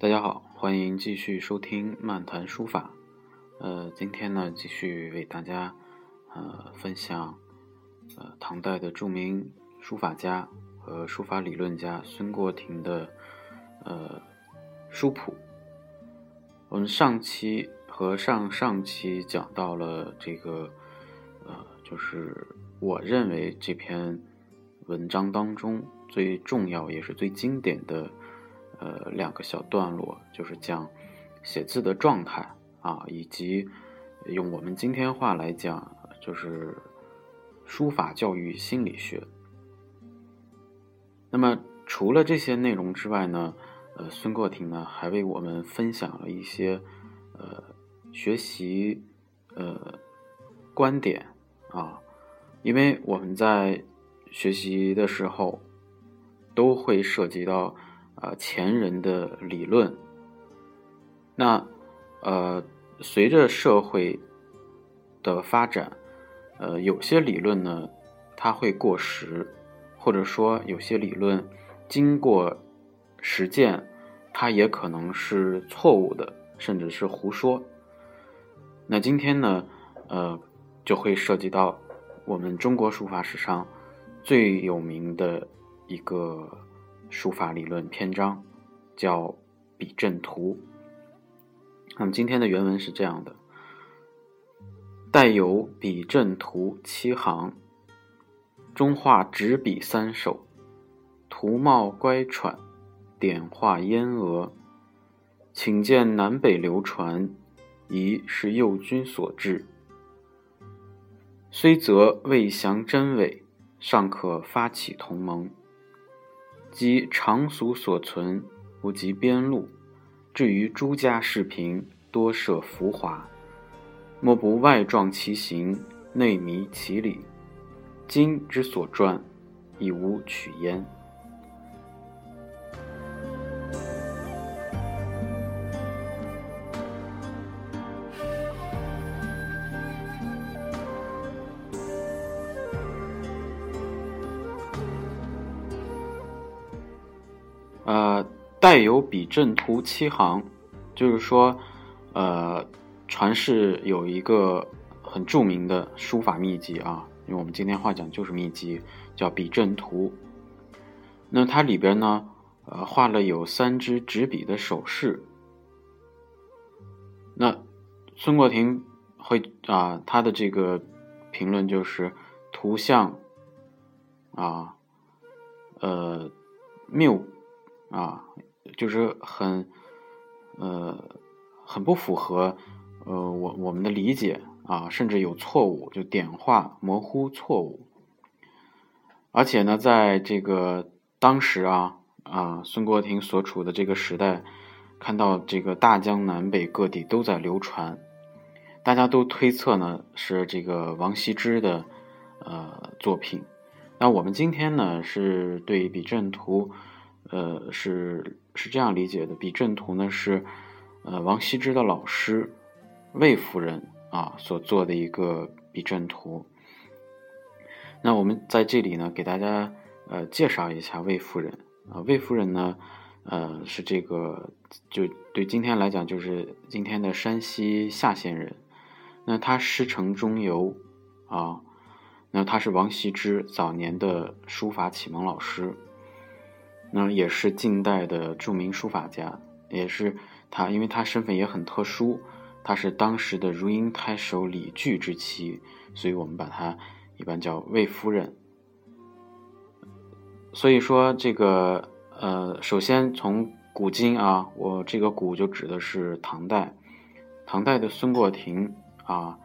大家好，欢迎继续收听漫谈书法。呃，今天呢，继续为大家呃分享呃唐代的著名书法家和书法理论家孙过庭的呃书谱。我们上期和上上期讲到了这个呃，就是我认为这篇文章当中最重要也是最经典的。呃，两个小段落就是讲写字的状态啊，以及用我们今天话来讲，就是书法教育心理学。那么除了这些内容之外呢，呃，孙过庭呢还为我们分享了一些呃学习呃观点啊，因为我们在学习的时候都会涉及到。啊，前人的理论，那呃，随着社会的发展，呃，有些理论呢，它会过时，或者说有些理论经过实践，它也可能是错误的，甚至是胡说。那今天呢，呃，就会涉及到我们中国书法史上最有名的一个。书法理论篇章叫笔阵图。那么今天的原文是这样的：带有笔阵图七行，中画执笔三首，图貌乖喘，点画嫣娥。请见南北流传，疑是右军所制。虽则未详真伪，尚可发起同盟。及常俗所存，无及边路；至于诸家饰品，多涉浮华，莫不外壮其形，内迷其理。今之所传，亦无取焉。带有笔阵图七行，就是说，呃，传世有一个很著名的书法秘籍啊，用我们今天话讲就是秘籍，叫笔阵图。那它里边呢，呃，画了有三只执笔的手势。那孙过庭会啊，他的这个评论就是图像啊，呃，谬。啊，就是很，呃，很不符合，呃，我我们的理解啊，甚至有错误，就点画模糊错误。而且呢，在这个当时啊啊，孙国庭所处的这个时代，看到这个大江南北各地都在流传，大家都推测呢是这个王羲之的呃作品。那我们今天呢是对比阵图。呃，是是这样理解的，笔阵图呢是，呃，王羲之的老师魏夫人啊所做的一个笔阵图。那我们在这里呢，给大家呃介绍一下魏夫人啊。魏夫人呢，呃，是这个就对今天来讲，就是今天的山西夏县人。那他师承中游啊，那他是王羲之早年的书法启蒙老师。那也是近代的著名书法家，也是他，因为他身份也很特殊，他是当时的如英太守李据之妻，所以我们把他一般叫魏夫人。所以说这个呃，首先从古今啊，我这个古就指的是唐代，唐代的孙过庭啊，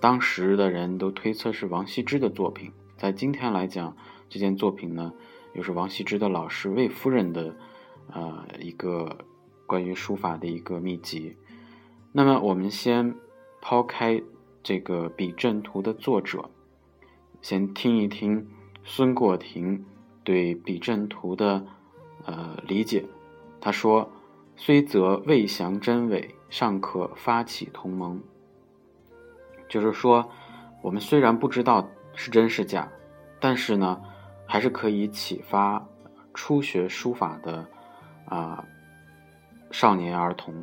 当时的人都推测是王羲之的作品。在今天来讲，这件作品呢，又是王羲之的老师魏夫人的，呃，一个关于书法的一个秘籍。那么，我们先抛开这个《笔阵图》的作者，先听一听孙过庭对《笔阵图》的呃理解。他说：“虽则未详真伪，尚可发起同盟。”就是说，我们虽然不知道是真是假，但是呢，还是可以启发初学书法的啊少年儿童。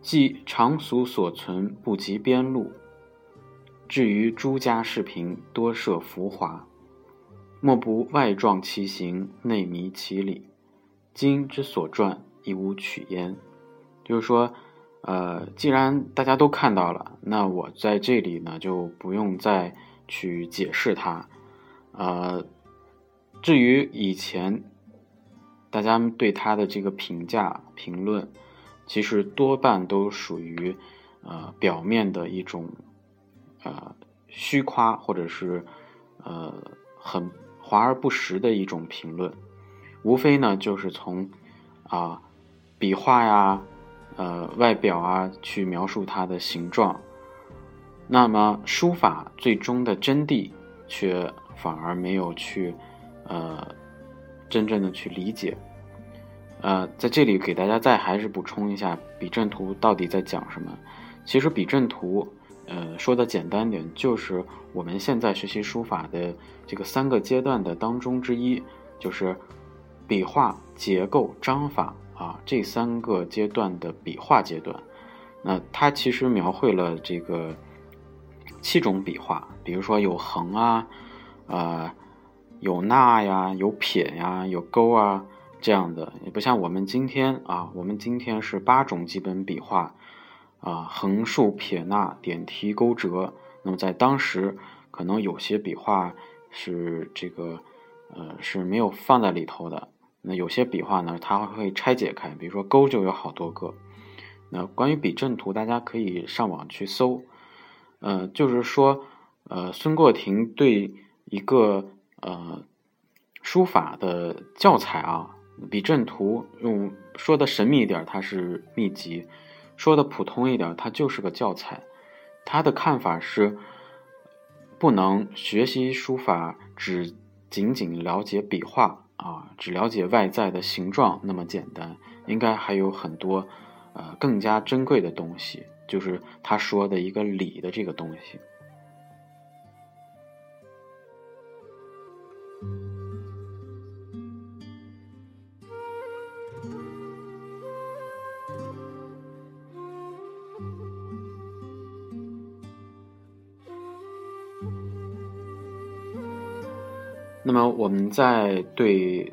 既常俗所存，不及边路；至于诸家视频，多涉浮华，莫不外壮其形，内迷其理。今之所传，亦无取焉。就是说，呃，既然大家都看到了，那我在这里呢，就不用再去解释它。呃，至于以前大家对他的这个评价、评论，其实多半都属于呃表面的一种呃虚夸，或者是呃很华而不实的一种评论。无非呢，就是从啊笔画呀、呃外表啊去描述它的形状，那么书法最终的真谛却反而没有去呃真正的去理解。呃，在这里给大家再还是补充一下，《笔阵图》到底在讲什么？其实《笔阵图》呃说的简单点，就是我们现在学习书法的这个三个阶段的当中之一，就是。笔画、结构、章法啊，这三个阶段的笔画阶段，那它其实描绘了这个七种笔画，比如说有横啊，呃，有捺呀，有撇呀，有勾啊这样的，也不像我们今天啊，我们今天是八种基本笔画啊，横竖撇捺点提勾折。那么在当时，可能有些笔画是这个呃是没有放在里头的。那有些笔画呢，它会拆解开，比如说勾就有好多个。那关于笔阵图，大家可以上网去搜。呃，就是说，呃，孙过庭对一个呃书法的教材啊，笔阵图用说的神秘一点，它是秘籍；说的普通一点，它就是个教材。他的看法是，不能学习书法只仅仅了解笔画。啊，只了解外在的形状那么简单，应该还有很多，呃，更加珍贵的东西，就是他说的一个理的这个东西。那么我们在对，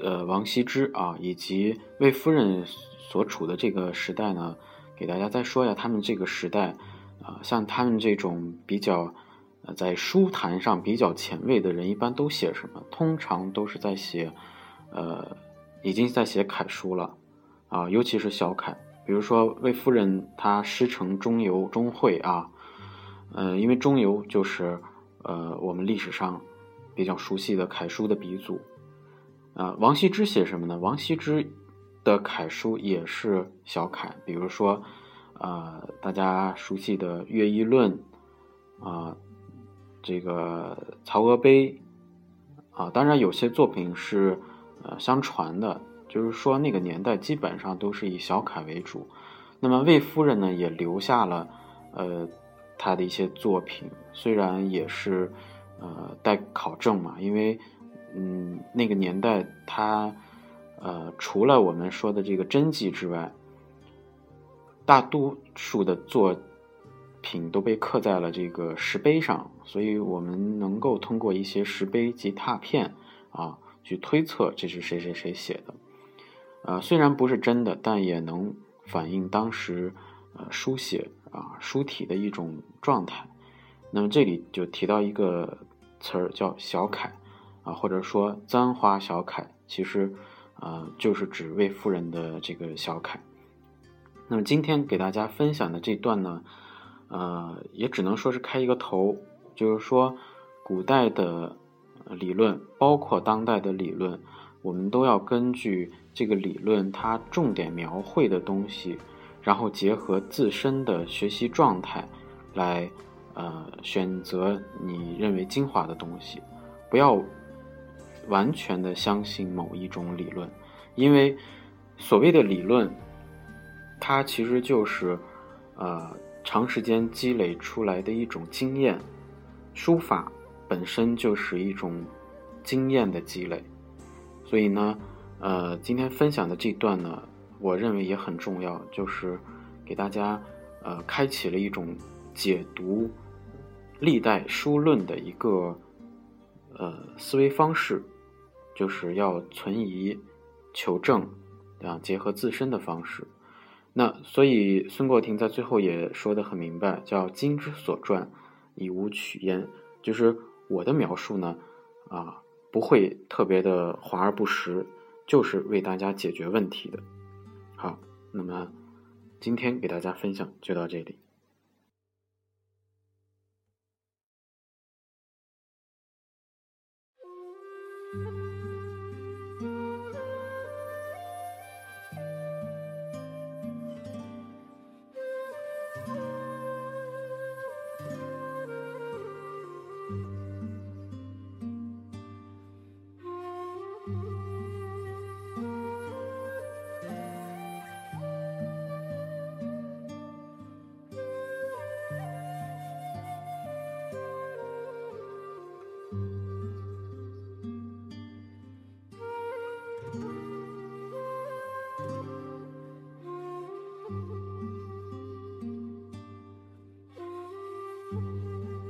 呃，王羲之啊，以及魏夫人所处的这个时代呢，给大家再说一下他们这个时代，啊，像他们这种比较，在书坛上比较前卫的人，一般都写什么？通常都是在写，呃，已经在写楷书了，啊，尤其是小楷。比如说魏夫人，她师承中游、中会啊，呃，因为中游就是，呃，我们历史上。比较熟悉的楷书的鼻祖，啊，王羲之写什么呢？王羲之的楷书也是小楷，比如说，呃，大家熟悉的《乐毅论》，啊，这个《曹娥碑》，啊，当然有些作品是呃相传的，就是说那个年代基本上都是以小楷为主。那么魏夫人呢，也留下了呃她的一些作品，虽然也是。呃，待考证嘛，因为，嗯，那个年代，它，呃，除了我们说的这个真迹之外，大多数的作品都被刻在了这个石碑上，所以我们能够通过一些石碑及拓片啊，去推测这是谁谁谁写的。呃，虽然不是真的，但也能反映当时呃书写啊书体的一种状态。那么这里就提到一个。词儿叫小楷，啊，或者说簪花小楷，其实，呃，就是指魏夫人的这个小楷。那么今天给大家分享的这段呢，呃，也只能说是开一个头，就是说古代的理论，包括当代的理论，我们都要根据这个理论它重点描绘的东西，然后结合自身的学习状态，来呃选择你认为精华的东西，不要完全的相信某一种理论，因为所谓的理论。它其实就是，呃，长时间积累出来的一种经验。书法本身就是一种经验的积累，所以呢，呃，今天分享的这段呢，我认为也很重要，就是给大家呃开启了一种解读历代书论的一个呃思维方式，就是要存疑求证啊，结合自身的方式。那所以孙过庭在最后也说得很明白，叫“今之所传，以无取焉”，就是我的描述呢，啊，不会特别的华而不实，就是为大家解决问题的。好，那么今天给大家分享就到这里。